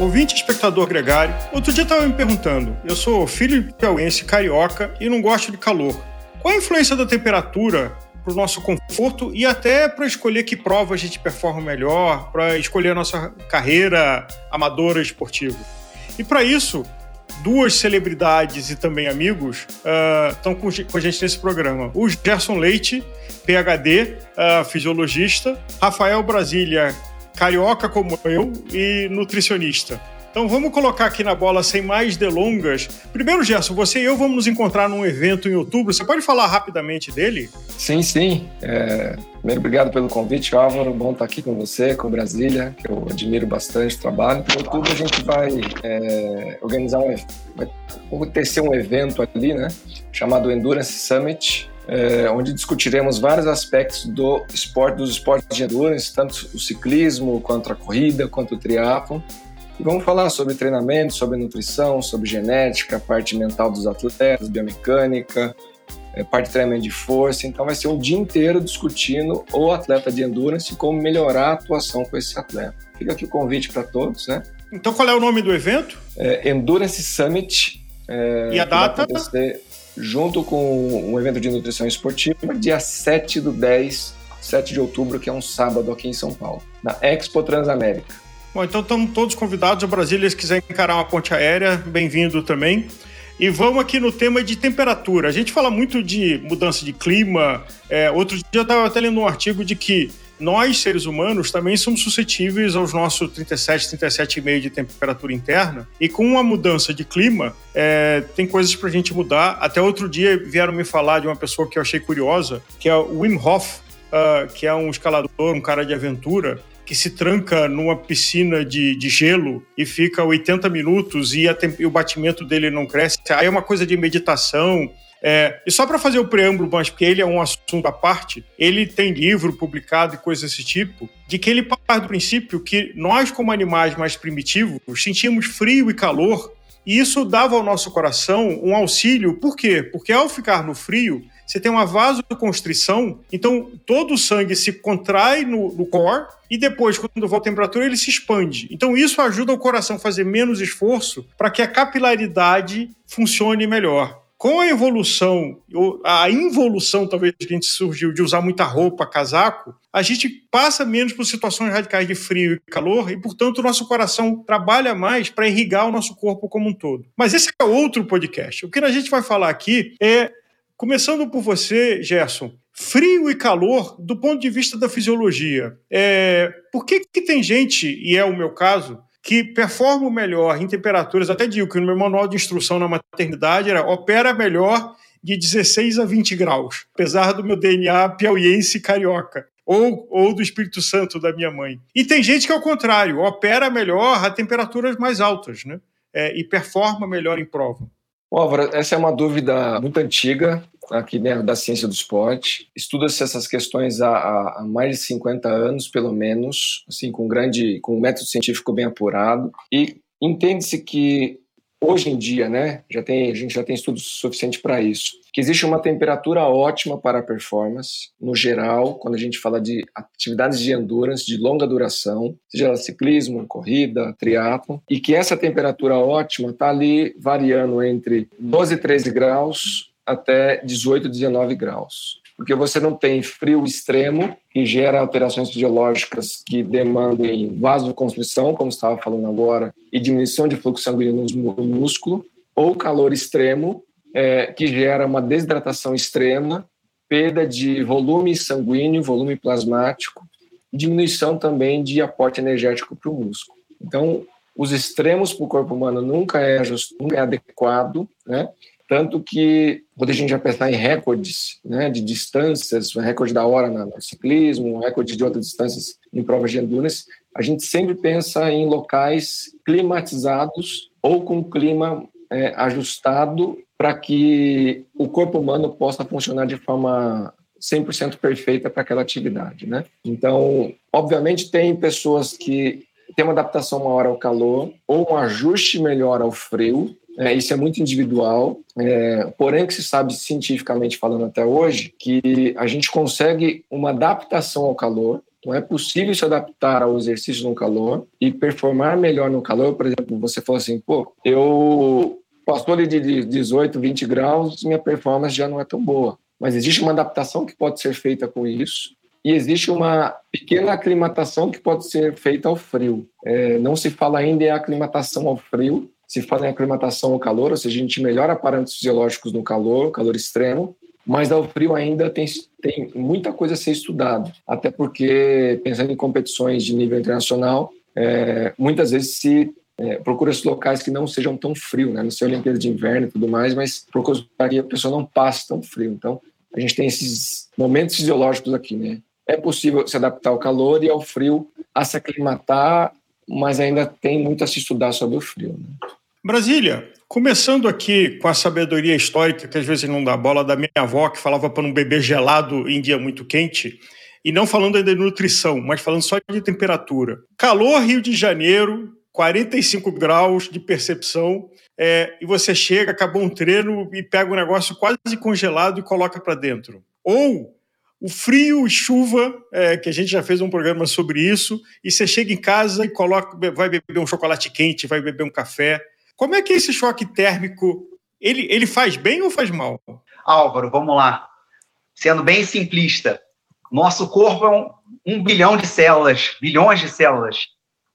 Ouvinte espectador gregário, outro dia estava me perguntando: eu sou filho de piauense carioca e não gosto de calor. Qual a influência da temperatura para o nosso conforto e até para escolher que prova a gente performa melhor, para escolher a nossa carreira amadora esportiva? E para isso, duas celebridades e também amigos estão uh, com, com, a gente nesse programa. O Gerson Leite, PhD, uh, ah, fisiologista, Rafael Brasília, carioca como eu e nutricionista. Então vamos colocar aqui na bola sem mais delongas. Primeiro, Gerson, você e eu vamos nos encontrar num evento em outubro. Você pode falar rapidamente dele? Sim, sim. É... Primeiro, obrigado pelo convite, Álvaro. Bom estar aqui com você, com Brasília, que eu admiro bastante o trabalho. Em outubro a gente vai é, organizar um, acontecer um evento ali, né, chamado Endurance Summit, é, onde discutiremos vários aspectos do esporte, dos esportes de endurance, tanto o ciclismo, quanto a corrida, quanto o triatlo. E vamos falar sobre treinamento, sobre nutrição, sobre genética, parte mental dos atletas, biomecânica, é, parte de treinamento de força. Então vai ser um dia inteiro discutindo o atleta de endurance e como melhorar a atuação com esse atleta. Fica aqui o convite para todos, né? Então qual é o nome do evento? É Endurance Summit. É, e a data? junto com um evento de nutrição esportiva, dia 7 do 10, 7 de outubro, que é um sábado aqui em São Paulo, na Expo Transamérica. Bom, então estamos todos convidados a Brasília, se quiser encarar uma ponte aérea, bem-vindo também. E vamos aqui no tema de temperatura. A gente fala muito de mudança de clima. É, outro dia eu estava até lendo um artigo de que nós, seres humanos, também somos suscetíveis aos nossos 37, 37,5 de temperatura interna. E com uma mudança de clima, é, tem coisas para a gente mudar. Até outro dia vieram me falar de uma pessoa que eu achei curiosa, que é o Wim Hof, uh, que é um escalador, um cara de aventura, que se tranca numa piscina de, de gelo e fica 80 minutos e, e, o batimento dele não cresce. Aí é uma coisa de meditação. É, e só para fazer o preâmbulo, mas porque ele é um assunto à parte, ele tem livro publicado e coisas desse tipo, de que ele parte do princípio que nós, como animais mais primitivos, sentimos frio e calor, e isso dava ao nosso coração um auxílio. Por quê? Porque ao ficar no frio, você tem uma vasoconstrição, então todo o sangue se contrai no, no core e depois, quando volta a temperatura, ele se expande. Então isso ajuda o coração a fazer menos esforço para que a capilaridade funcione melhor. Com a evolução, a involução talvez que a gente surgiu de usar muita roupa, casaco, a gente passa menos por situações radicais de frio e calor e, portanto, o nosso coração trabalha mais para irrigar o nosso corpo como um todo. Mas esse é outro podcast. O que a gente vai falar aqui é Começando por você, Gerson, frio e calor do ponto de vista da fisiologia. É, por que, que tem gente, e é o meu caso, que performa melhor em temperaturas, até digo que no meu manual de instrução na maternidade era opera melhor de 16 a 20 graus, apesar do meu DNA piauiense carioca. Ou, ou do Espírito Santo da minha mãe. E tem gente que, ao contrário, opera melhor a temperaturas mais altas, né? É, e performa melhor em prova. Álvaro, essa é uma dúvida muito antiga aqui né, da ciência do esporte. Estuda-se essas questões há, há, mais de 50 anos, pelo menos, assim, com grande, com um método científico bem apurado. E entende-se que hoje em dia, né, já tem, a gente já tem estudos suficientes para isso, que existe uma temperatura ótima para a performance, no geral, quando a gente fala de atividades de endurance de longa duração, seja ciclismo, corrida, triatlo, e que essa temperatura ótima está ali variando entre 12 e 13 graus até 18, 19 graus porque você não tem frio extremo, que gera alterações fisiológicas que demandem vasoconstrição, como estava falando agora, e diminuição de fluxo sanguíneo no músculo, ou calor extremo, é, que gera uma desidratação extrema, perda de volume sanguíneo, volume plasmático, diminuição também de aporte energético para o músculo. Então, os extremos para o corpo humano nunca é, just, nunca é adequado, né? Tanto que, quando a gente vai pensar em recordes né, de distâncias, um recorde da hora no ciclismo, um recorde de outras distâncias em provas de endurance, a gente sempre pensa em locais climatizados ou com clima é, ajustado para que o corpo humano possa funcionar de forma 100% perfeita para aquela atividade, né? Então, obviamente tem pessoas que têm uma adaptação maior ao calor ou um ajuste melhor ao frio, é, isso é muito individual, é, porém que se sabe cientificamente falando até hoje que a gente consegue uma adaptação ao calor Então é possível se adaptar ao exercício no calor e performar melhor no calor. Por exemplo, você falou assim, pô, eu passou ali de 18, 20 graus, minha performance já não é tão boa. Mas existe uma adaptação que pode ser feita com isso e existe uma pequena aclimatação que pode ser feita ao frio. É, não se fala ainda em aclimatação ao frio, se fala em aclimatação ao calor, ou seja, a gente melhora parâmetros fisiológicos no calor, calor extremo, mas ao frio ainda tem, tem muita coisa a ser estudado, até porque, pensando em competições de nível internacional, é, muitas vezes se é, procura os locais que não sejam tão frios, né? não sei Olimpíada de Inverno e tudo mais, mas procura que a pessoa não passe tão frio. Então, a gente tem esses momentos fisiológicos aqui, né? É possível se adaptar ao calor e ao frio, a se aclimatar, mas ainda tem muito a se estudar sobre o frio. Né? Brasília, começando aqui com a sabedoria histórica, que às vezes não dá bola, da minha avó, que falava para não beber gelado em dia muito quente, e não falando ainda de nutrição, mas falando só de temperatura. Calor, Rio de Janeiro, 45 graus de percepção, é, e você chega, acabou um treino e pega um negócio quase congelado e coloca para dentro. Ou o frio e chuva, é, que a gente já fez um programa sobre isso, e você chega em casa e coloca, vai beber um chocolate quente, vai beber um café. Como é que esse choque térmico? Ele, ele faz bem ou faz mal? Álvaro, vamos lá. Sendo bem simplista, nosso corpo é um, um bilhão de células, bilhões de células.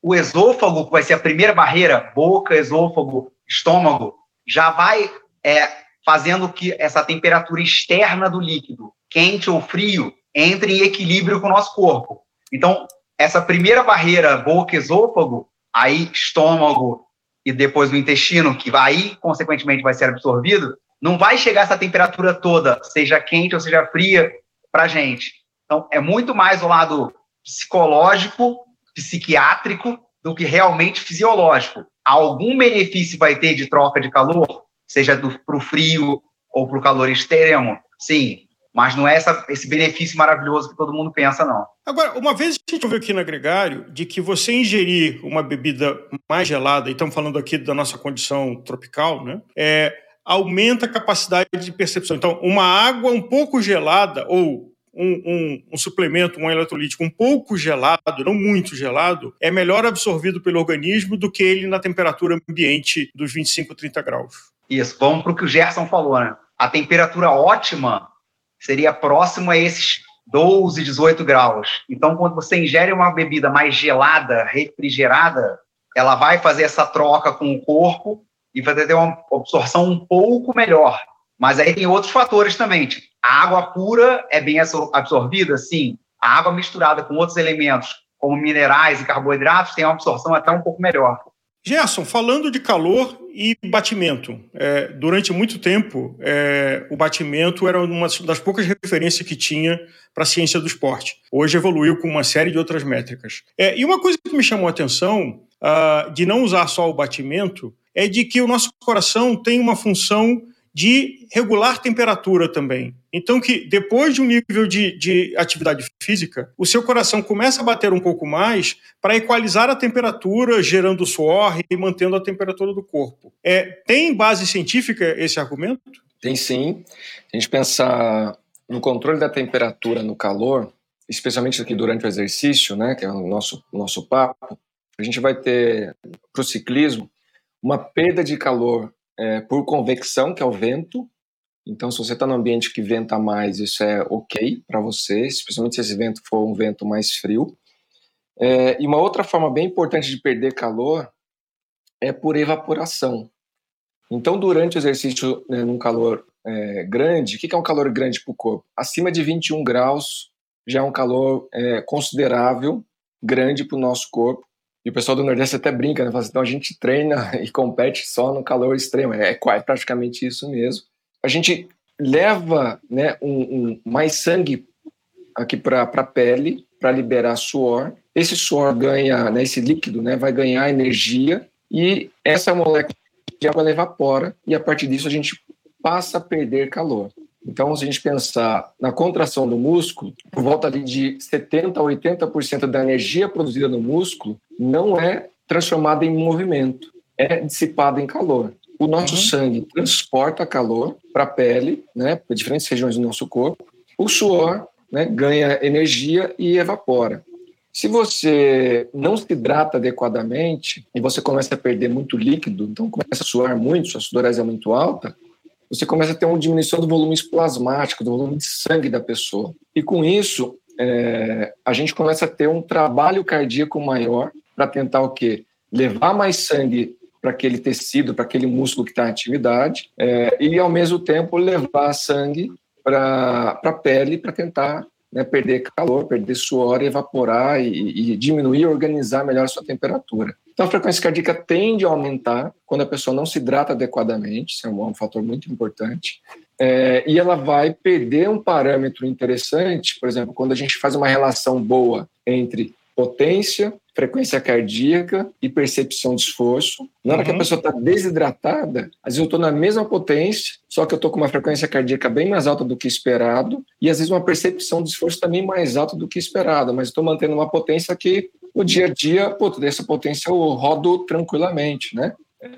O esôfago, que vai ser a primeira barreira, boca, esôfago, estômago, já vai é, fazendo que essa temperatura externa do líquido quente ou frio, entre em equilíbrio com o nosso corpo. Então, essa primeira barreira boca-esôfago, aí estômago e depois o intestino, que aí, consequentemente, vai ser absorvido, não vai chegar essa temperatura toda, seja quente ou seja fria, para a gente. Então, é muito mais o lado psicológico, psiquiátrico, do que realmente fisiológico. Algum benefício vai ter de troca de calor, seja para o frio ou para o calor extremo? Sim, mas não é essa, esse benefício maravilhoso que todo mundo pensa, não. Agora, uma vez a gente ouviu aqui no agregário de que você ingerir uma bebida mais gelada, e estamos falando aqui da nossa condição tropical, né? É, aumenta a capacidade de percepção. Então, uma água um pouco gelada ou um, um, um, suplemento, um eletrolítico um pouco gelado, não muito gelado, é melhor absorvido pelo organismo do que ele na temperatura ambiente dos 25, 30 graus. Isso, vamos para o que o Gerson falou, né? A temperatura ótima seria próximo a esses 12, 18 graus. Então, quando você ingere uma bebida mais gelada, refrigerada, ela vai fazer essa troca com o corpo e vai ter uma absorção um pouco melhor. Mas aí tem outros fatores também. Tipo, a água pura é bem absorvida? Sim. A água misturada com outros elementos, como minerais e carboidratos, tem uma absorção até um pouco melhor. Gerson, falando de calor e batimento, é, durante muito tempo é, o batimento era uma das poucas referências que tinha para a ciência do esporte. Hoje evoluiu com uma série de outras métricas. É, e uma coisa que me chamou a atenção uh, de não usar só o batimento é de que o nosso coração tem uma função de regular temperatura também. Então, que depois de um nível de, de atividade física, o seu coração começa a bater um pouco mais para equalizar a temperatura, gerando suor e mantendo a temperatura do corpo. É, tem base científica esse argumento? Tem sim. A gente pensar no controle da temperatura no calor, especialmente aqui durante o exercício, né, que é o nosso, nosso papo, a gente vai ter, para o ciclismo, uma perda de calor é, por convecção, que é o vento. Então, se você está num ambiente que venta mais, isso é ok para você, especialmente se esse vento for um vento mais frio. É, e uma outra forma bem importante de perder calor é por evaporação. Então, durante o exercício né, num calor é, grande, o que é um calor grande para o corpo? Acima de 21 graus já é um calor é, considerável, grande para o nosso corpo. E o pessoal do Nordeste até brinca, né? Fala assim, então a gente treina e compete só no calor extremo. É, é praticamente isso mesmo. A gente leva né, um, um mais sangue aqui para a pele para liberar suor. Esse suor ganha, né, esse líquido, né, vai ganhar energia e essa molécula de água evapora e a partir disso a gente passa a perder calor. Então, se a gente pensar na contração do músculo, por volta ali de 70% a 80% da energia produzida no músculo não é transformada em movimento, é dissipada em calor. O nosso uhum. sangue transporta calor para a pele, né, para diferentes regiões do nosso corpo. O suor né, ganha energia e evapora. Se você não se hidrata adequadamente e você começa a perder muito líquido, então começa a suar muito, sua sudorese é muito alta, você começa a ter uma diminuição do volume plasmático, do volume de sangue da pessoa. E com isso, é, a gente começa a ter um trabalho cardíaco maior para tentar o quê? Levar mais sangue para aquele tecido, para aquele músculo que está em atividade, é, e ao mesmo tempo levar sangue para a pele para tentar né, perder calor, perder suor, evaporar e, e diminuir, organizar melhor a sua temperatura. Então, a frequência cardíaca tende a aumentar quando a pessoa não se hidrata adequadamente, isso é um, um fator muito importante. É, e ela vai perder um parâmetro interessante, por exemplo, quando a gente faz uma relação boa entre potência, frequência cardíaca e percepção de esforço. Na hora uhum. que a uhum. pessoa está desidratada, às vezes eu estou na mesma potência, só que eu estou com uma frequência cardíaca bem mais alta do que esperado, e às vezes uma percepção de esforço também mais alta do que esperado, mas estou mantendo uma potência que no dia a dia, pô, dessa potência eu rodo tranquilamente, né?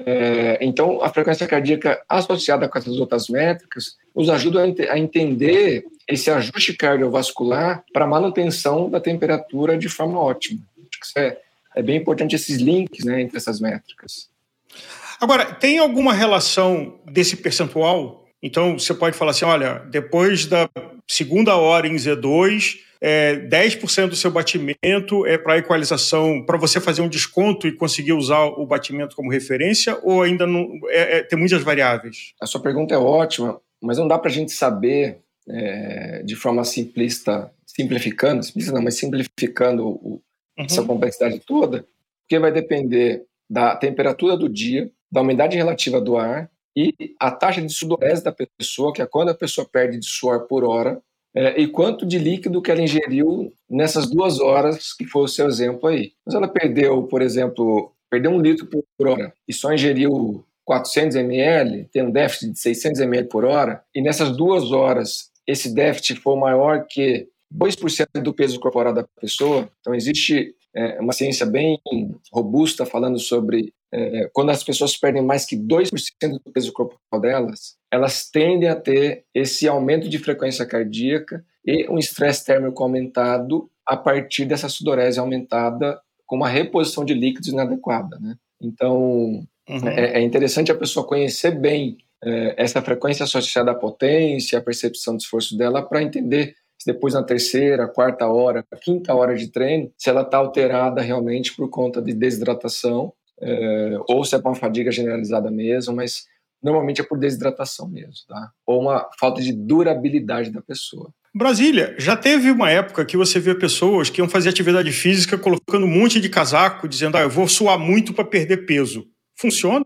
É, então, a frequência cardíaca associada com essas outras métricas nos ajuda a, entender esse ajuste cardiovascular para manutenção da temperatura de forma ótima. Acho é, é bem importante esses links né, entre essas métricas. Agora, tem alguma relação desse percentual? Então, você pode falar assim: olha, depois da segunda hora em Z2, é, 10% do seu batimento é para equalização, para você fazer um desconto e conseguir usar o batimento como referência, ou ainda não é, é, tem muitas variáveis? A sua pergunta é ótima, mas não dá para a gente saber é, de forma simplista, simplificando, simplista não, mas simplificando o, uhum. essa complexidade toda, porque vai depender da temperatura do dia, da umidade relativa do ar e a taxa de sudorese da pessoa, que é quando a pessoa perde de suor por hora, é, e quanto de líquido que ela ingeriu nessas duas horas que foi o seu exemplo aí. Mas ela perdeu, por exemplo, perdeu um litro por hora e só ingeriu 400 ml, tem um déficit de 600 ml por hora, e nessas duas horas esse déficit for maior que 2% do peso corporal da pessoa, então existe é, uma ciência bem robusta falando sobre é, quando as pessoas perdem mais que 2% do peso corporal delas, elas tendem a ter esse aumento de frequência cardíaca e um estresse térmico aumentado a partir dessa sudorese aumentada com uma reposição de líquidos inadequada. Né? Então, uhum. é, é, interessante a pessoa conhecer bem é, essa frequência associada à potência, à percepção de esforço dela, para entender se depois na terceira, quarta hora, quinta hora de treino, se ela está alterada realmente por conta de desidratação é, ou se é uma fadiga generalizada mesmo, mas normalmente é por desidratação mesmo, tá? Ou uma falta de durabilidade da pessoa. Brasília, já teve uma época que você vê pessoas que iam fazer atividade física colocando um monte de casaco, dizendo, ah, eu vou suar muito para perder peso. Funciona?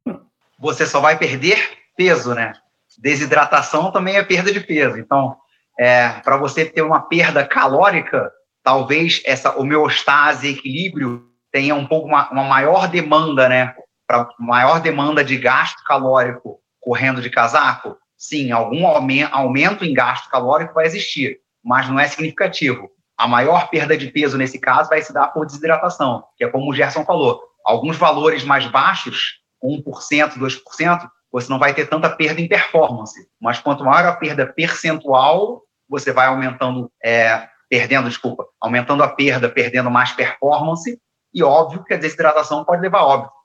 Você só vai perder peso, né? Desidratação também é perda de peso. Então, é, para você ter uma perda calórica, talvez essa homeostase, equilíbrio, tenha um pouco uma, uma maior demanda, né? Para maior demanda de gasto calórico correndo de casaco, sim, algum aumento em gasto calórico vai existir, mas não é significativo. A maior perda de peso nesse caso vai se dar por desidratação, que é como o Gerson falou. Alguns valores mais baixos, 1%, 2%, você não vai ter tanta perda em performance. Mas quanto maior a perda percentual, você vai aumentando, é, perdendo, desculpa, aumentando a perda, perdendo mais performance, e óbvio que a desidratação pode levar a óbito.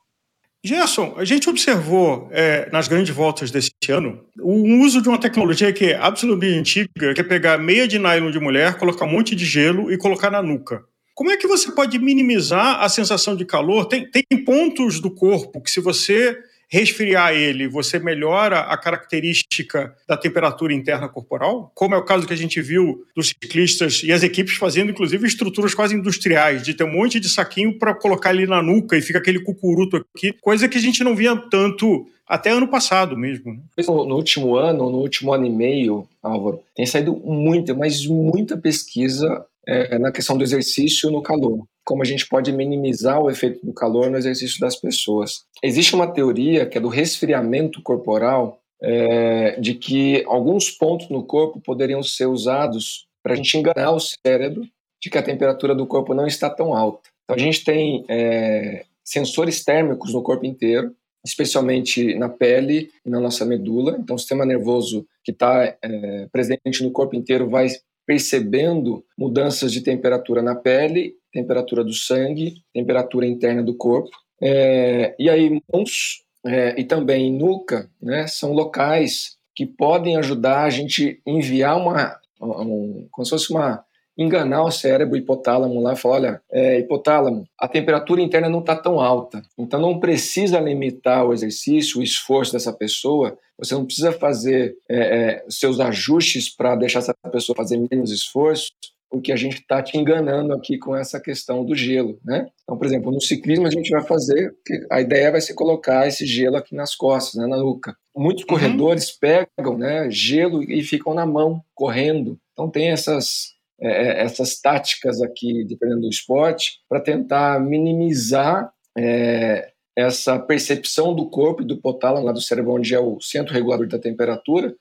Gerson, a gente observou é, nas grandes voltas desse ano o uso de uma tecnologia que é absolutamente antiga, que é pegar meia de nylon de mulher, colocar um monte de gelo e colocar na nuca. Como é que você pode minimizar a sensação de calor? Tem, tem pontos do corpo que, se você resfriar ele, você melhora a característica da temperatura interna corporal, como é o caso que a gente viu dos ciclistas e as equipes fazendo, inclusive, estruturas quase industriais, de ter um monte de saquinho para colocar ali na nuca e fica aquele cucuruto aqui, coisa que a gente não via tanto até ano passado mesmo. Né? No último ano, no último ano e meio, Álvaro, tem saído muita, mas muita pesquisa é, na questão do exercício no calor como a gente pode minimizar o efeito do calor no exercício das pessoas. Existe uma teoria que é do resfriamento corporal, é, de que alguns pontos no corpo poderiam ser usados para a gente enganar o cérebro de que a temperatura do corpo não está tão alta. Então a gente tem é, sensores térmicos no corpo inteiro, especialmente na pele e na nossa medula. Então o sistema nervoso que está é, presente no corpo inteiro vai percebendo mudanças de temperatura na pele temperatura do sangue, temperatura interna do corpo. É, e aí, mãos é, e também nuca né, são locais que podem ajudar a gente enviar uma, um, como se fosse uma enganar o cérebro hipotálamo lá e falar, olha, é, hipotálamo, a temperatura interna não está tão alta, então não precisa limitar o exercício, o esforço dessa pessoa, você não precisa fazer é, é, seus ajustes para deixar essa pessoa fazer menos esforço, porque a gente está te enganando aqui com essa questão do gelo, né? Então, por exemplo, no ciclismo a gente vai fazer, a ideia vai ser colocar esse gelo aqui nas costas, né, na nuca. Muitos uhum. corredores pegam, né, gelo e ficam na mão correndo. Então tem essas é, é, essas táticas aqui, dependendo do esporte, para tentar minimizar é, essa percepção do corpo e do hipotálamo, lá do cérebro, onde é o centro regulador da temperatura,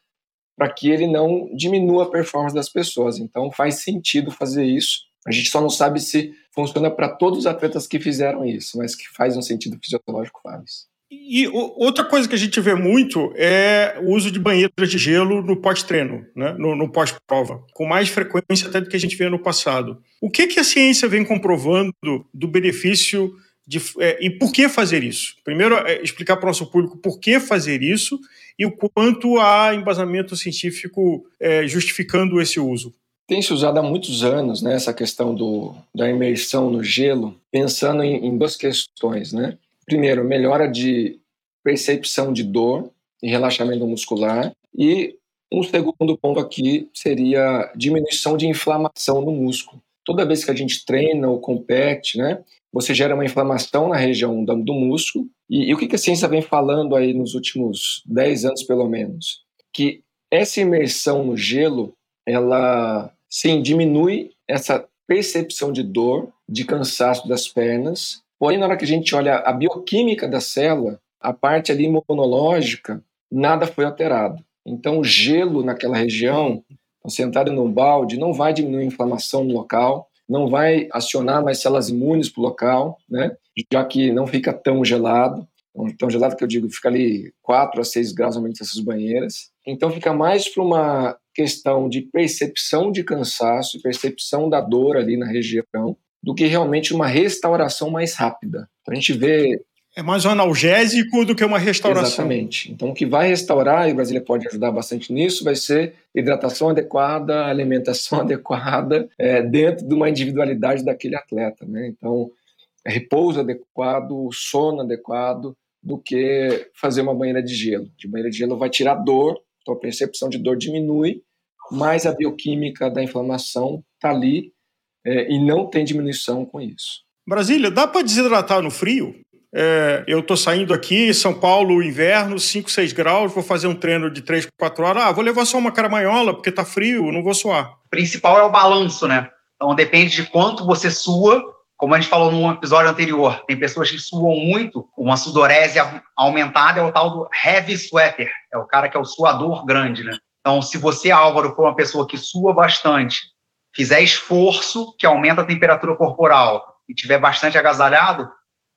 para que ele não diminua a performance das pessoas. Então faz sentido fazer isso. A gente só não sabe se funciona para todos os atletas que fizeram isso, mas que faz um sentido fisiológico faz. E outra coisa que a gente vê muito é o uso de banheiras de gelo no pós-treino, né? no, no pós-prova, com mais frequência até do que a gente vê no passado. O que, que a ciência vem comprovando do benefício de, é, e por que fazer isso? Primeiro, é explicar para o nosso público por que fazer isso e o quanto há embasamento científico é, justificando esse uso. Tem se usado há muitos anos né, essa questão do, da imersão no gelo, pensando em, em duas questões. Né? primeiro, melhora de percepção de dor e relaxamento muscular. E um segundo ponto aqui seria diminuição de inflamação no músculo. Toda vez que a gente treina ou compete, né, você gera uma inflamação na região do, músculo. E, e, o que, que a ciência vem falando aí nos últimos 10 anos, pelo menos? Que essa imersão no gelo, ela, sim, diminui essa percepção de dor, de cansaço das pernas Porém, na hora que a gente olha a bioquímica da célula, a parte ali imunológica, nada foi alterado. Então, o gelo naquela região, sentado num balde, não vai diminuir a inflamação no local, não vai acionar mais células imunes para o local, né? já que não fica tão gelado. Tão gelado que eu digo, fica ali 4 a 6 graus normalmente essas banheiras. Então, fica mais para uma questão de percepção de cansaço, percepção da dor ali na região, do que realmente uma restauração mais rápida. Então a gente vê. É mais um analgésico do que uma restauração. Exatamente. Então, o que vai restaurar, e o Brasília pode ajudar bastante nisso, vai ser hidratação adequada, alimentação adequada, é, dentro de uma individualidade daquele atleta. Né? Então, repouso adequado, sono adequado, do que fazer uma banheira de gelo. De banheira de gelo vai tirar dor, então a percepção de dor diminui, mas a bioquímica da inflamação está ali é, e não tem diminuição com isso. Brasília, dá para desidratar no frio? É, eu estou saindo aqui, São Paulo, inverno, 5, 6 graus, vou fazer um treino de 3, 4 horas. Ah, vou levar só uma caramanhola, porque está frio, não vou suar. O principal é o balanço, né? Então depende de quanto você sua. Como a gente falou no episódio anterior, tem pessoas que suam muito, uma sudorese aumentada é o tal do heavy sweater, é o cara que é o suador grande, né? Então, se você, Álvaro, for uma pessoa que sua bastante fizer esforço que aumenta a temperatura corporal e tiver bastante agasalhado,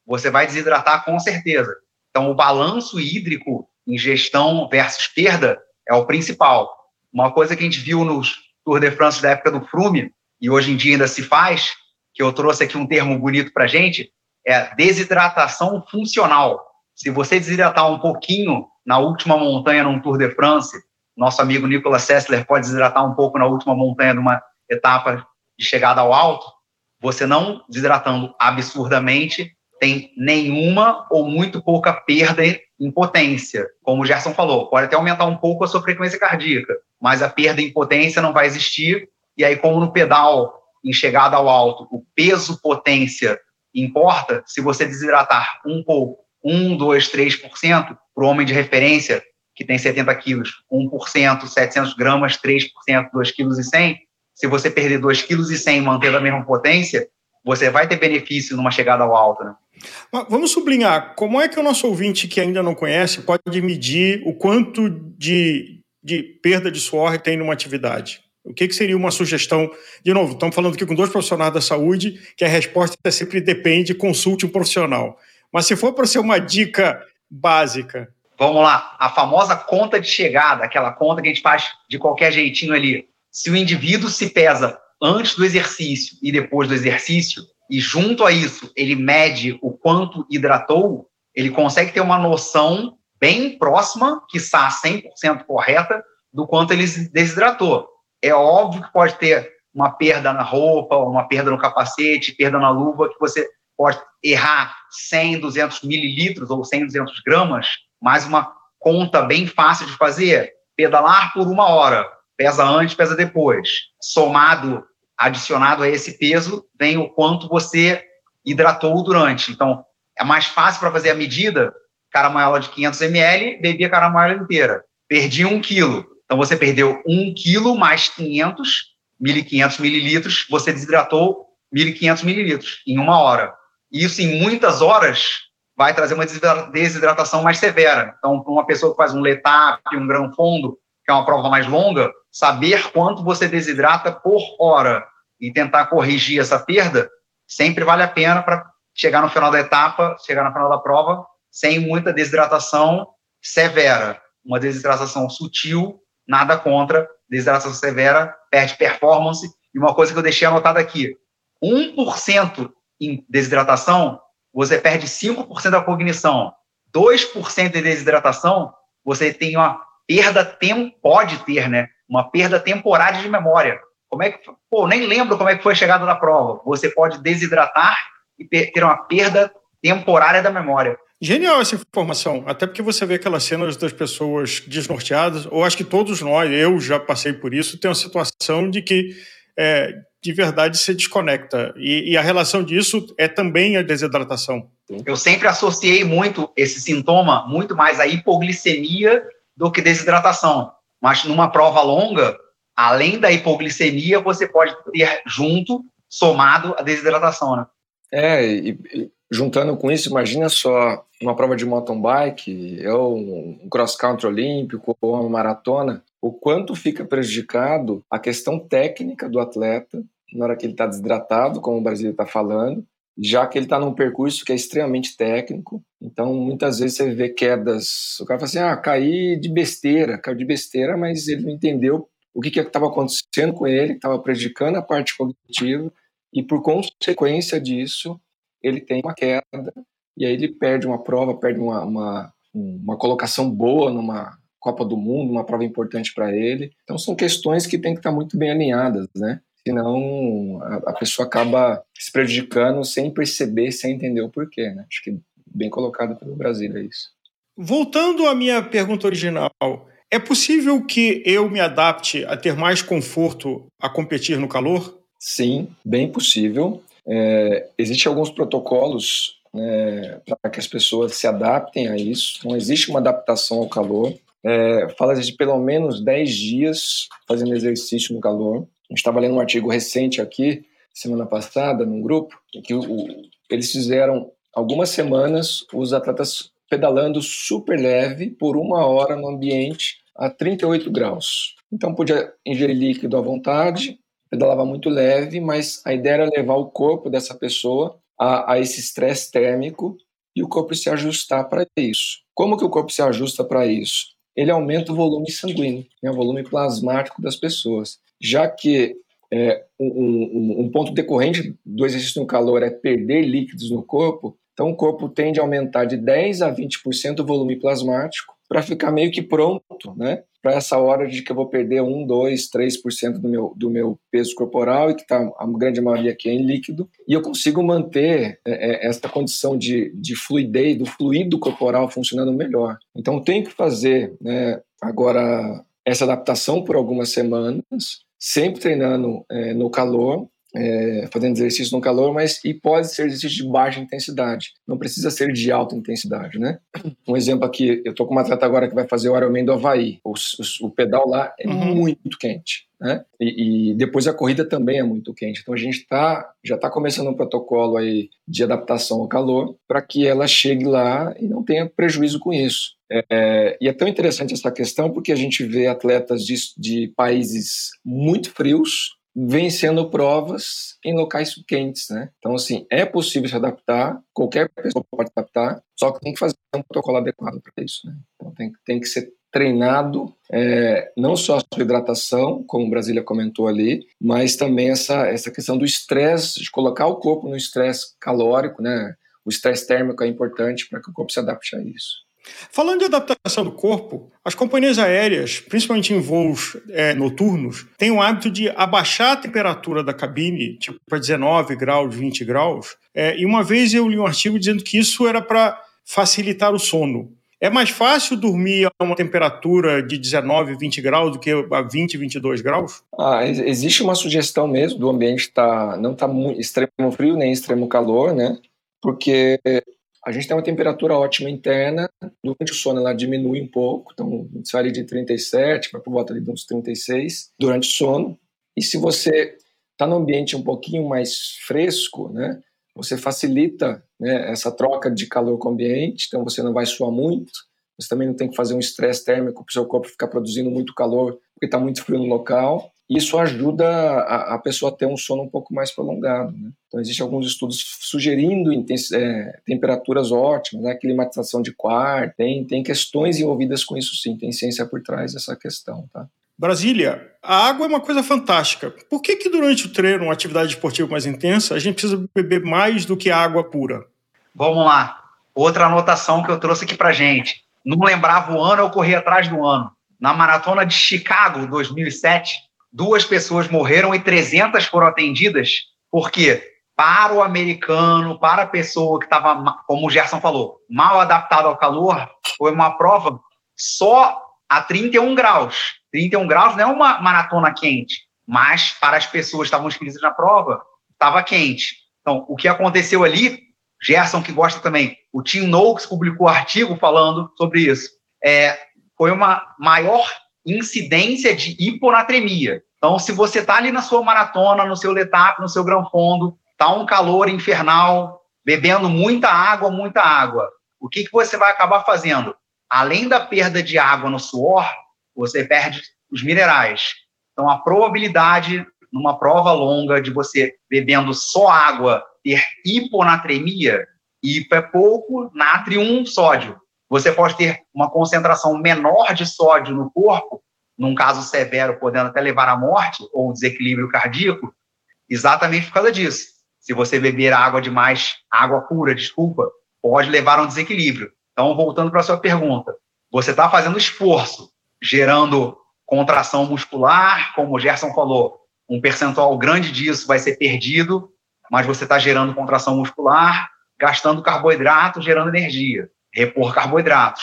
você vai desidratar com certeza. Então, o balanço hídrico, ingestão versus perda, é o principal. Uma coisa que a gente viu nos Tour de France da época do Frume, e hoje em dia ainda se faz, que eu trouxe aqui um termo bonito para gente, é desidratação funcional. Se você desidratar um pouquinho na última montanha num Tour de France, nosso amigo Nicolas Sessler pode desidratar um pouco na última montanha de uma etapa de chegada ao alto, você não desidratando absurdamente tem nenhuma ou muito pouca perda em potência. Como o Gerson falou, pode até aumentar um pouco a sua frequência cardíaca, mas a perda em potência não vai existir. E aí, como no pedal, em chegada ao alto, o peso potência importa, se você desidratar um pouco, 1, 2, 3%, para o homem de referência, que tem 70 quilos, 1%, 700 gramas, 3%, 2,1 kg, se você perder 2,1 kg e manter a mesma potência, você vai ter benefício numa chegada ao alto, né? Vamos sublinhar, como é que o nosso ouvinte que ainda não conhece pode medir o quanto de, de perda de suor tem numa atividade? O que, que seria uma sugestão? De novo, estamos falando aqui com dois profissionais da saúde, que a resposta é sempre depende, consulte um profissional. Mas se for para ser uma dica básica. Vamos lá, a famosa conta de chegada, aquela conta que a gente faz de qualquer jeitinho ali se o indivíduo se pesa antes do exercício e depois do exercício, e junto a isso ele mede o quanto hidratou, ele consegue ter uma noção bem próxima, que está 100% correta, do quanto ele desidratou. É óbvio que pode ter uma perda na roupa, uma perda no capacete, perda na luva, que você pode errar 100, 200 mililitros ou 100, 200 gramas, mas uma conta bem fácil de fazer. Pedalar por uma hora, pesa antes, pesa depois. Somado, adicionado a esse peso, vem o quanto você hidratou durante. Então, é mais fácil para fazer a medida, caramoela de 500 ml, bebi a caramoela inteira. Perdi um quilo. Então, você perdeu um quilo mais 500, 1.500 mililitros, você desidratou 1.500 mililitros em uma hora. Isso, em muitas horas, vai trazer uma desidratação mais severa. Então, para uma pessoa que faz um letap, um grão fundo, que é uma prova mais longa, saber quanto você desidrata por hora e tentar corrigir essa perda sempre vale a pena para chegar no final da etapa, chegar no final da prova, sem muita desidratação severa. Uma desidratação sutil, nada contra. Desidratação severa perde performance. E uma coisa que eu deixei anotada aqui: 1% em desidratação você perde 5% da cognição. 2% de desidratação, você tem uma perda, tem, pode ter, né? Uma perda temporária de memória. Como é que, pô, nem lembro como é que foi a chegada da prova. Você pode desidratar e ter uma perda temporária da memória. Genial essa informação, até porque você vê aquelas cenas das pessoas desnorteadas, ou acho que todos nós, eu já passei por isso, tem uma situação de que é, de verdade se desconecta. E, e, a relação disso é também a desidratação. Eu sempre associei muito esse sintoma, muito mais a hipoglicemia do que desidratação. Mas numa prova longa, além da hipoglicemia, você pode ter junto, somado, a desidratação, né? É, e, juntando com isso, imagina só uma prova de mountain bike, ou um cross country olímpico, ou uma maratona, o quanto fica prejudicado a questão técnica do atleta na hora que ele está desidratado, como o Brasil está falando, já que ele está num percurso que é extremamente técnico. Então, muitas vezes você vê quedas. O cara fala assim: ah, caí de besteira, caiu de besteira, mas ele não entendeu o que estava acontecendo com ele, estava prejudicando a parte cognitiva, e por consequência disso, ele tem uma queda, e aí ele perde uma prova, perde uma, uma, uma colocação boa numa Copa do Mundo, uma prova importante para ele. Então são questões que têm que estar muito bem alinhadas, né? Senão a, a pessoa acaba se prejudicando sem perceber, sem entender o porquê, né? Acho que bem colocado pelo Brasil é isso. Voltando à minha pergunta original, é possível que eu me adapte a ter mais conforto a competir no calor? Sim, bem possível. É, Existem alguns protocolos né, para que as pessoas se adaptem a isso. Não existe uma adaptação ao calor é, fala de pelo menos 10 dias fazendo exercício no calor. A gente estava lendo um artigo recente aqui, semana passada, num grupo, em que o, eles fizeram algumas semanas os atletas pedalando super leve por uma hora no ambiente a 38 graus. Então podia ingerir líquido à vontade, pedalava muito leve, mas a ideia era levar o corpo dessa pessoa a, a esse estresse térmico e o corpo se ajustar para isso. Como que o corpo se ajusta para isso? ele aumenta o volume sanguíneo, né, o volume plasmático das pessoas. Já que é, um, um, um, ponto decorrente do exercício no calor é perder líquidos no corpo, então o corpo tende a aumentar de 10 a 20% o volume plasmático para ficar meio que pronto, né? Para essa hora de que eu vou perder 1, 2, 3% do meu, do meu peso corporal e que está a grande maioria aqui é em líquido, e eu consigo manter é, é, essa condição de, de fluidez, do fluido corporal funcionando melhor. Então, tenho que fazer né, agora essa adaptação por algumas semanas, sempre treinando é, no calor, é, fazendo exercício no calor, mas e pode ser exercício de baixa intensidade, não precisa ser de alta intensidade, né? Um exemplo aqui, eu tô com uma atleta agora que vai fazer o Ironman do Havaí, o, o, o pedal lá é uhum. muito quente, né? E, e, depois a corrida também é muito quente, então a gente tá, já está começando um protocolo aí de adaptação ao calor para que ela chegue lá e não tenha prejuízo com isso. É, e é tão interessante essa questão porque a gente vê atletas de, de países muito frios vencendo provas em locais quentes, né? Então, assim, é possível se adaptar, qualquer pessoa pode adaptar, só que tem que fazer um protocolo adequado para isso, né? Então, tem, tem que ser treinado é, não só a sua hidratação, como o Brasília comentou ali, mas também essa, essa questão do estresse, de colocar o corpo no estresse calórico, né? O estresse térmico é importante para que o corpo se adapte a isso. Falando de adaptação do corpo, as companhias aéreas, principalmente em voos é, noturnos, têm o hábito de abaixar a temperatura da cabine, tipo para 19 graus, 20 graus. É, e uma vez eu li um artigo dizendo que isso era para facilitar o sono. É mais fácil dormir a uma temperatura de 19, 20 graus do que a 20, 22 graus? Ah, existe uma sugestão mesmo do ambiente tá, não está extremo frio nem extremo calor, né? Porque a gente tem uma temperatura ótima interna, durante o sono ela diminui um pouco, então sai de 37 para por volta de uns 36 durante o sono. E se você está num ambiente um pouquinho mais fresco, né? você facilita né, essa troca de calor com o ambiente, então você não vai suar muito, você também não tem que fazer um estresse térmico para o seu corpo ficar produzindo muito calor porque está muito frio no local. Isso ajuda a, a, pessoa a ter um sono um pouco mais prolongado. Né? Então, existem alguns estudos sugerindo é, temperaturas ótimas, né? climatização de quarto, tem, tem questões envolvidas com isso sim, tem ciência por trás dessa questão. Tá? Brasília, a água é uma coisa fantástica. Por que, que durante o treino, uma atividade esportiva mais intensa, a gente precisa beber mais do que água pura? Vamos lá. Outra anotação que eu trouxe aqui para gente. Não lembrava o ano, eu corri atrás do ano. Na maratona de Chicago, 2007, duas pessoas morreram e 300 foram atendidas. Por quê? Para o americano, para a pessoa que estava, como o Gerson falou, mal adaptado ao calor, foi uma prova só a 31 graus. 31 graus não é uma maratona quente, mas para as pessoas que estavam inscritas na prova, estava quente. Então, o que aconteceu ali, Gerson, que gosta também, o Tim Noakes publicou um artigo falando sobre isso. É, foi uma maior incidência de hiponatremia. Então, se você está ali na sua maratona, no seu letap, no seu grão fundo, está um calor infernal, bebendo muita água, muita água, o que, que você vai acabar fazendo? além da perda de água no suor, você perde os minerais. Então, a probabilidade numa prova longa de você bebendo só água ter hiponatremia, hipo é pouco, natrio um sódio. Você pode ter uma concentração menor de sódio no corpo, num caso severo, podendo até levar à morte ou desequilíbrio cardíaco, exatamente por causa disso. Se você beber água demais, água pura, desculpa, pode levar a um desequilíbrio. Então, voltando para a sua pergunta, você está fazendo esforço, gerando contração muscular, como o Gerson falou, um percentual grande disso vai ser perdido, mas você está gerando contração muscular, gastando carboidrato, gerando energia, repor carboidratos.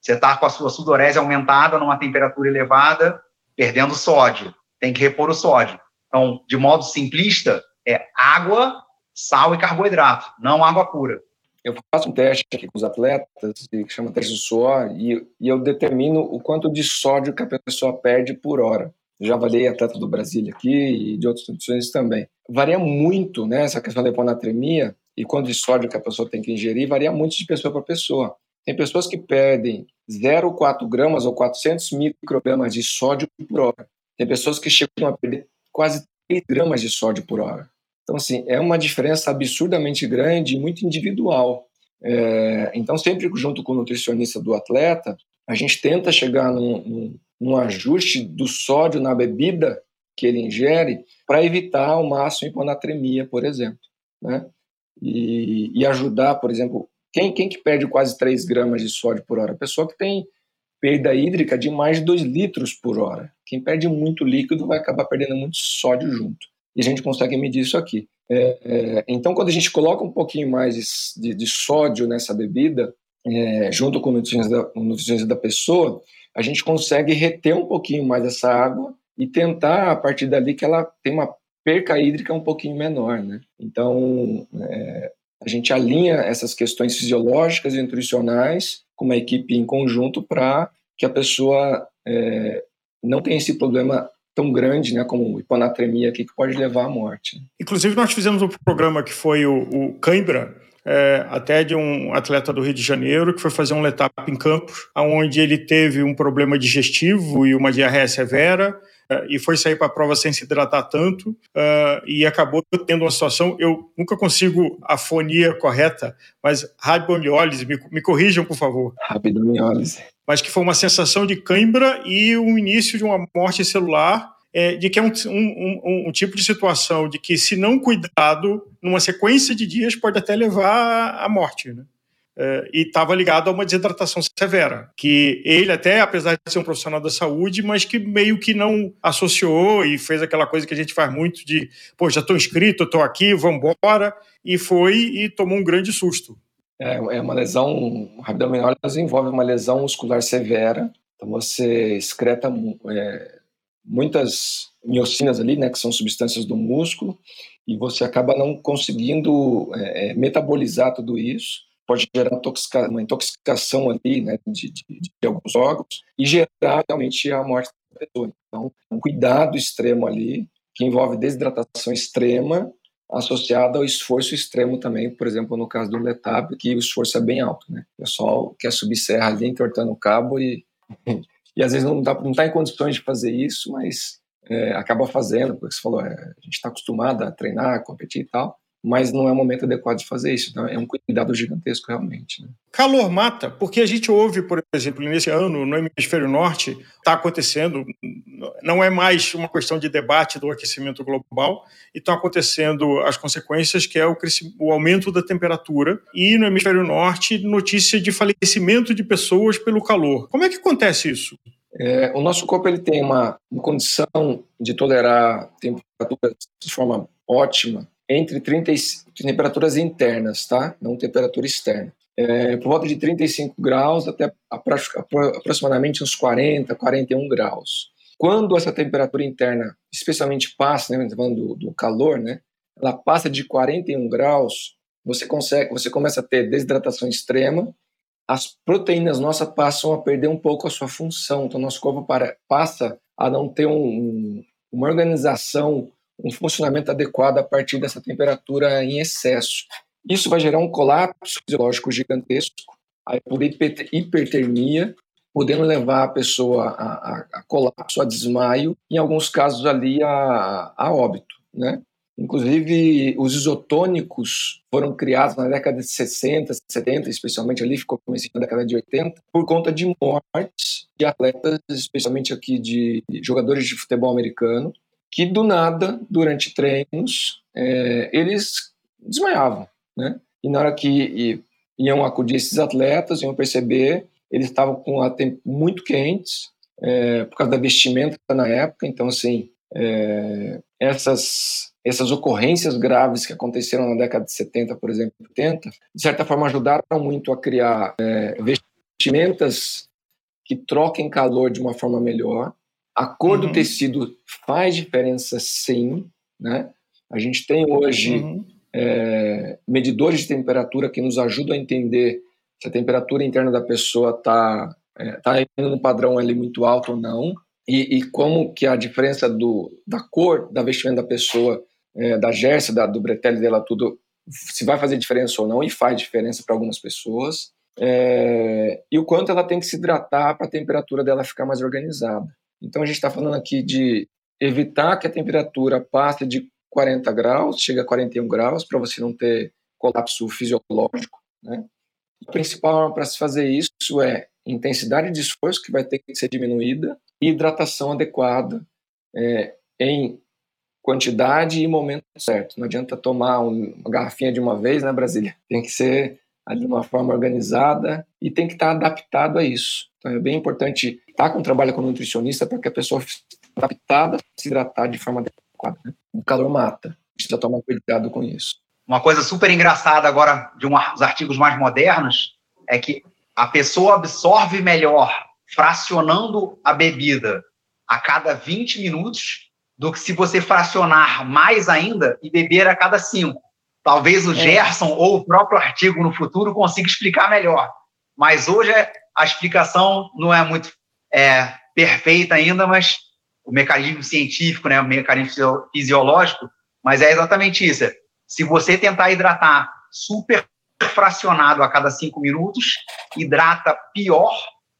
Você está com a sua sudorese aumentada numa temperatura elevada, perdendo sódio, tem que repor o sódio. Então, de modo simplista, é água, sal e carboidrato, não água pura eu faço um teste aqui com os atletas, que chama teste do suor, e, e eu determino o quanto de sódio que a pessoa perde por hora. Já avaliei atleta do Brasil aqui e de outras instituições também. Varia muito, né, essa questão da hiponatremia e quanto de sódio que a pessoa tem que ingerir, varia muito de pessoa para pessoa. Tem pessoas que perdem 0,4 gramas ou 400 microgramas de sódio por hora. Tem pessoas que chegam a perder quase 3 gramas de sódio por hora. Então, assim, é uma diferença absurdamente grande e muito individual. É, então, sempre junto com o nutricionista do atleta, a gente tenta chegar num, num, num ajuste do sódio na bebida que ele ingere para evitar ao máximo hiponatremia, por exemplo. Né? E, e, ajudar, por exemplo, quem, quem que perde quase 3 gramas de sódio por hora? A pessoa que tem perda hídrica de mais de 2 litros por hora. Quem perde muito líquido vai acabar perdendo muito sódio junto e a gente consegue medir isso aqui. É, é, então, quando a gente coloca um pouquinho mais de, de sódio nessa bebida, é, junto com o nutricionista, da, pessoa, a gente consegue reter um pouquinho mais essa água e tentar, a partir dali, que ela tenha uma perca hídrica um pouquinho menor. Né? Então, é, a gente alinha essas questões fisiológicas e nutricionais com uma equipe em conjunto para que a pessoa é, não tenha esse problema tão grande, né, como hiponatremia aqui, que pode levar à morte. Inclusive, nós fizemos um programa que foi o, o Cãibra, é, até de um atleta do Rio de Janeiro que foi fazer um letap em Campos, onde ele teve um problema digestivo e uma diarreia severa, e foi sair para a prova sem se hidratar tanto uh, e acabou tendo uma situação. Eu nunca consigo a fonia correta, mas rabdomiólise, me, me corrijam, por favor. Rabdomiólise. Mas que foi uma sensação de cãibra e o início de uma morte celular é, de que é um, um, um, um, tipo de situação de que, se não cuidado, numa sequência de dias, pode até levar à morte. Né? É, e estava ligado a uma desidratação severa, que ele até, apesar de ser um profissional da saúde, mas que meio que não associou e fez aquela coisa que a gente faz muito de, pô, já estou inscrito, estou aqui, vamos embora, e foi e tomou um grande susto. É, é uma lesão, abdominal envolve uma lesão muscular severa, então você excreta é, muitas miocinas ali, né, que são substâncias do músculo, e você acaba não conseguindo é, é metabolizar tudo isso, pode gerar uma intoxicação ali, né, de, de, de, alguns órgãos e gerar realmente a morte da pessoa. Então, um cuidado extremo ali, que envolve desidratação extrema, associada ao esforço extremo também, por exemplo, no caso do Letab, que o esforço é bem alto, né? O pessoal quer subir serra ali, entortando o cabo e e às vezes não está não tá em condições de fazer isso, mas é, acaba fazendo, porque você falou, é, a gente está acostumado a treinar, competir e tal, mas não é o momento adequado de fazer isso. Então é um cuidado gigantesco realmente. Né? Calor mata, porque a gente ouve, por exemplo, nesse ano, no hemisfério norte, está acontecendo, não é mais uma questão de debate do aquecimento global, e estão acontecendo as consequências, que é o, o aumento da temperatura, e no hemisfério norte, notícia de falecimento de pessoas pelo calor. Como é que acontece isso? É, o nosso corpo ele tem uma, uma condição de tolerar temperaturas de forma ótima entre 30 e, temperaturas internas, tá? Não temperatura externa. É, por volta de 35 graus até aproximadamente uns 40, 41 graus. Quando essa temperatura interna, especialmente passa, né, falando do, do calor, né, ela passa de 41 graus, você consegue, você começa a ter desidratação extrema, as proteínas nossas passam a perder um pouco a sua função, então nosso corpo para, passa a não ter um, uma organização um funcionamento adequado a partir dessa temperatura em excesso. Isso vai gerar um colapso fisiológico gigantesco, a hipertermia, podendo levar a pessoa a, a, a, colapso, a desmaio, em alguns casos ali a, a óbito, né? Inclusive, os isotônicos foram criados na década de 60, 70, especialmente ali, ficou começando na década de 80, por conta de mortes de atletas, especialmente aqui de jogadores de futebol americano, que do nada, durante treinos, é, eles desmaiavam, né? E na hora que iam acudir esses atletas, iam perceber, eles estavam com a tempo muito quentes, é, por causa da vestimenta na época, então, assim, é, essas, essas ocorrências graves que aconteceram na década de 70, por exemplo, 80, de certa forma ajudaram muito a criar é, vestimentas que troquem calor de uma forma melhor, a cor uhum. do tecido faz diferença, sim. Né? A gente tem hoje uhum. é, medidores de temperatura que nos ajudam a entender se a temperatura interna da pessoa está é, tá indo no padrão ali muito alto ou não. E, e, como que a diferença do, da cor da vestimenta da pessoa, é, da jersey, da, do bretelle dela, tudo, se vai fazer diferença ou não, e faz diferença para algumas pessoas. É, e o quanto ela tem que se hidratar para a temperatura dela ficar mais organizada. Então a gente está falando aqui de evitar que a temperatura passe de 40 graus, chegue a 41 graus, para você não ter colapso fisiológico. Né? A principal para se fazer isso é intensidade de esforço, que vai ter que ser diminuída, e hidratação adequada é, em quantidade e momento certo. Não adianta tomar uma garrafinha de uma vez, né, Brasília? Tem que ser de uma forma organizada e tem que estar adaptado a isso. Então é bem importante estar com trabalho com um nutricionista para que a pessoa adaptada se hidratar de forma adequada. Né? O calor mata. Precisa tomar cuidado com isso. Uma coisa super engraçada agora de um dos artigos mais modernos é que a pessoa absorve melhor fracionando a bebida a cada 20 minutos do que se você fracionar mais ainda e beber a cada 5. Talvez o é. Gerson ou o próprio artigo no futuro consiga explicar melhor. Mas hoje a explicação não é muito é, perfeita ainda, mas o mecanismo científico, né, o mecanismo fisiológico, mas é exatamente isso. Se você tentar hidratar super fracionado a cada cinco minutos, hidrata pior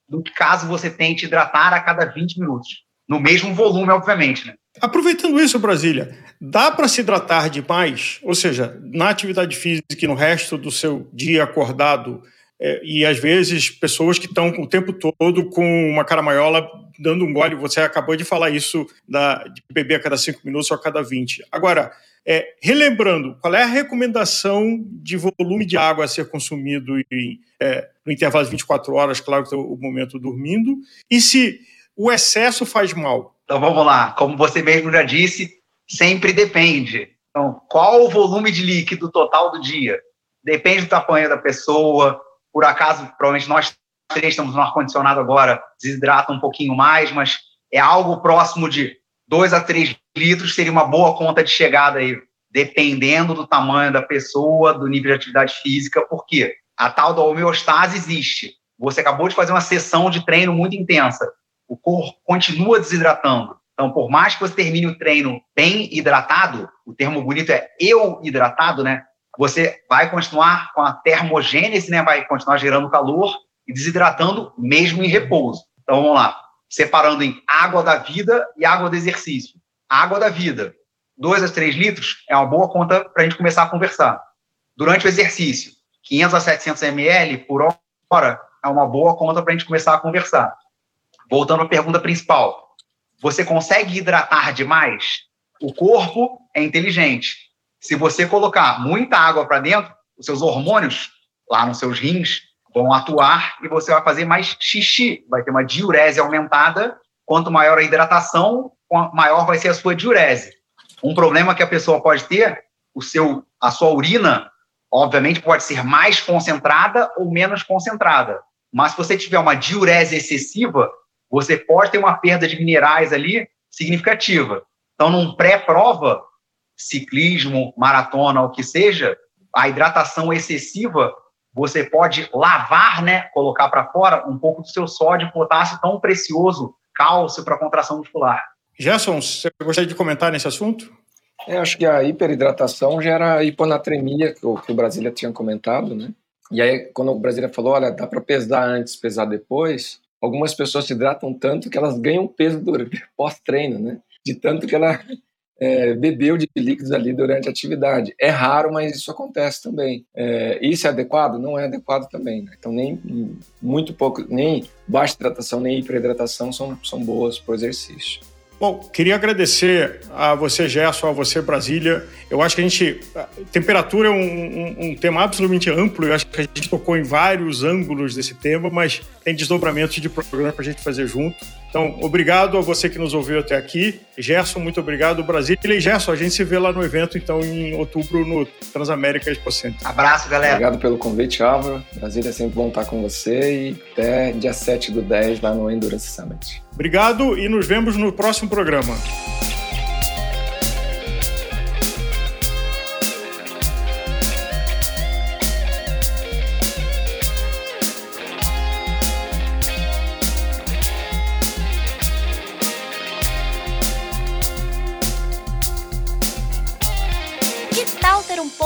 do que caso você tente hidratar a cada 20 minutos. no mesmo volume, obviamente. Né? Aproveitando isso, Brasília, dá para se hidratar demais? Ou seja, na atividade física e no resto do seu dia acordado, é, e às vezes pessoas que estão o tempo todo com uma caramanhola dando um gole, você acabou de falar isso da, de beber a cada cinco minutos ou a cada 20. Agora, é, relembrando, qual é a recomendação de volume de água a ser consumido em, é, no intervalo de 24 horas, claro que é o momento dormindo, e se o excesso faz mal? Então vamos lá, como você mesmo já disse, sempre depende. Então, qual o volume de líquido total do dia? Depende do tamanho da pessoa. Por acaso, provavelmente nós três estamos no ar-condicionado agora, desidrata um pouquinho mais, mas é algo próximo de 2 a 3 litros seria uma boa conta de chegada aí, dependendo do tamanho da pessoa, do nível de atividade física, porque a tal da homeostase existe. Você acabou de fazer uma sessão de treino muito intensa, o corpo continua desidratando. Então, por mais que você termine o treino bem hidratado, o termo bonito é eu hidratado, né? Você vai continuar com a termogênese, né? Vai continuar gerando calor e desidratando mesmo em repouso. Então, vamos lá separando em água da vida e água do exercício. Água da vida, 2 a 3 litros, é uma boa conta para a gente começar a conversar. Durante o exercício, 500 a 700 ml por hora é uma boa conta para a gente começar a conversar. Voltando à pergunta principal, você consegue hidratar demais? O corpo é inteligente. Se você colocar muita água para dentro, os seus hormônios lá nos seus rins vão atuar e você vai fazer mais xixi, vai ter uma diurese aumentada. Quanto maior a hidratação, maior vai ser a sua diurese. Um problema que a pessoa pode ter, o seu, a sua urina, obviamente, pode ser mais concentrada ou menos concentrada. Mas se você tiver uma diurese excessiva, você pode ter uma perda de minerais ali significativa. Então, num pré-prova, ciclismo, maratona, o que seja, a hidratação excessiva você pode lavar, né, colocar para fora um pouco do seu sódio, potássio tão precioso, cálcio para contração muscular. Gerson, você gostaria de comentar nesse assunto? Eu acho que a hiperidratação gera hiponatremia, que o, que o Brasília tinha comentado, né? E aí, quando o Brasília falou, olha, dá para pesar antes, pesar depois, algumas pessoas se hidratam tanto que elas ganham peso pós-treino, né? De tanto que ela é, bebeu de líquidos ali durante a atividade. É raro, mas isso acontece também. É, isso é adequado? Não é adequado também. Né? Então, nem muito pouco, nem baixa hidratação, nem hiperidratação são, são boas para o exercício. Bom, queria agradecer a você, Gerson, a você, Brasília. Eu acho que a gente. A temperatura é um, um, um, tema absolutamente amplo. Eu acho que a gente tocou em vários ângulos desse tema, mas tem desdobramentos de programa para a gente fazer junto. Então, obrigado a você que nos ouviu até aqui. Gerson, muito obrigado. Brasília e Gerson, a gente se vê lá no evento, então, em outubro, no Transamérica Expo Center. Abraço, galera. Obrigado pelo convite, Álvaro. Brasília é sempre bom estar com você e até dia 7 do 10 lá no Endurance Summit. Obrigado e nos vemos no próximo programa.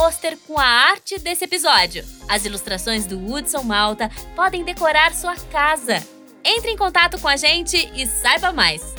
pôster com a arte desse episódio. As ilustrações do Hudson Malta podem decorar sua casa. Entre em contato com a gente e saiba mais.